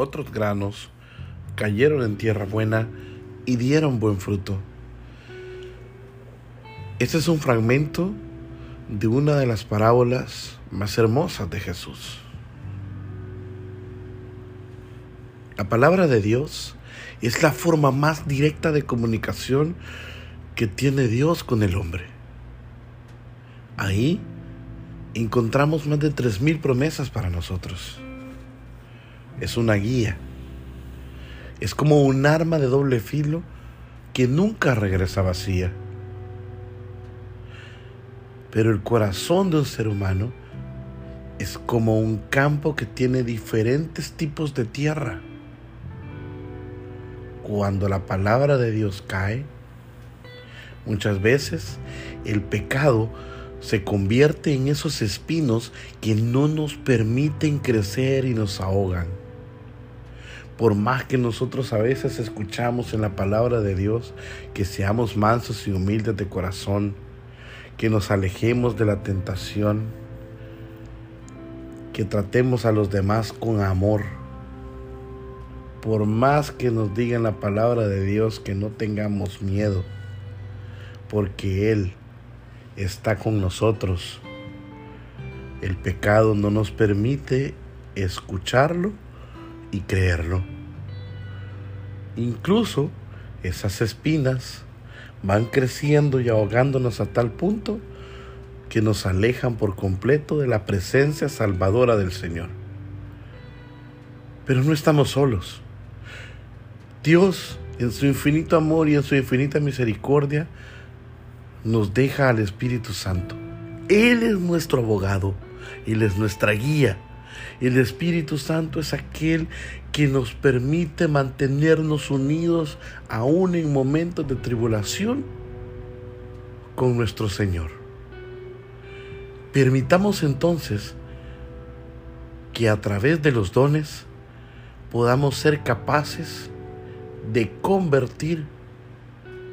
otros granos cayeron en tierra buena y dieron buen fruto. Este es un fragmento de una de las parábolas más hermosas de Jesús. La palabra de Dios es la forma más directa de comunicación que tiene Dios con el hombre. Ahí encontramos más de 3.000 promesas para nosotros. Es una guía. Es como un arma de doble filo que nunca regresa vacía. Pero el corazón de un ser humano es como un campo que tiene diferentes tipos de tierra. Cuando la palabra de Dios cae, muchas veces el pecado se convierte en esos espinos que no nos permiten crecer y nos ahogan. Por más que nosotros a veces escuchamos en la palabra de Dios que seamos mansos y humildes de corazón, que nos alejemos de la tentación, que tratemos a los demás con amor. Por más que nos digan la palabra de Dios que no tengamos miedo, porque Él está con nosotros. El pecado no nos permite escucharlo y creerlo. Incluso esas espinas van creciendo y ahogándonos a tal punto que nos alejan por completo de la presencia salvadora del Señor. Pero no estamos solos. Dios, en su infinito amor y en su infinita misericordia, nos deja al Espíritu Santo. Él es nuestro abogado, Él es nuestra guía. El Espíritu Santo es aquel que nos permite mantenernos unidos aún en momentos de tribulación con nuestro Señor. Permitamos entonces que a través de los dones podamos ser capaces de convertir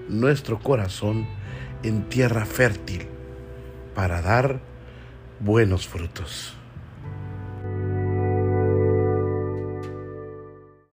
nuestro corazón en tierra fértil para dar buenos frutos.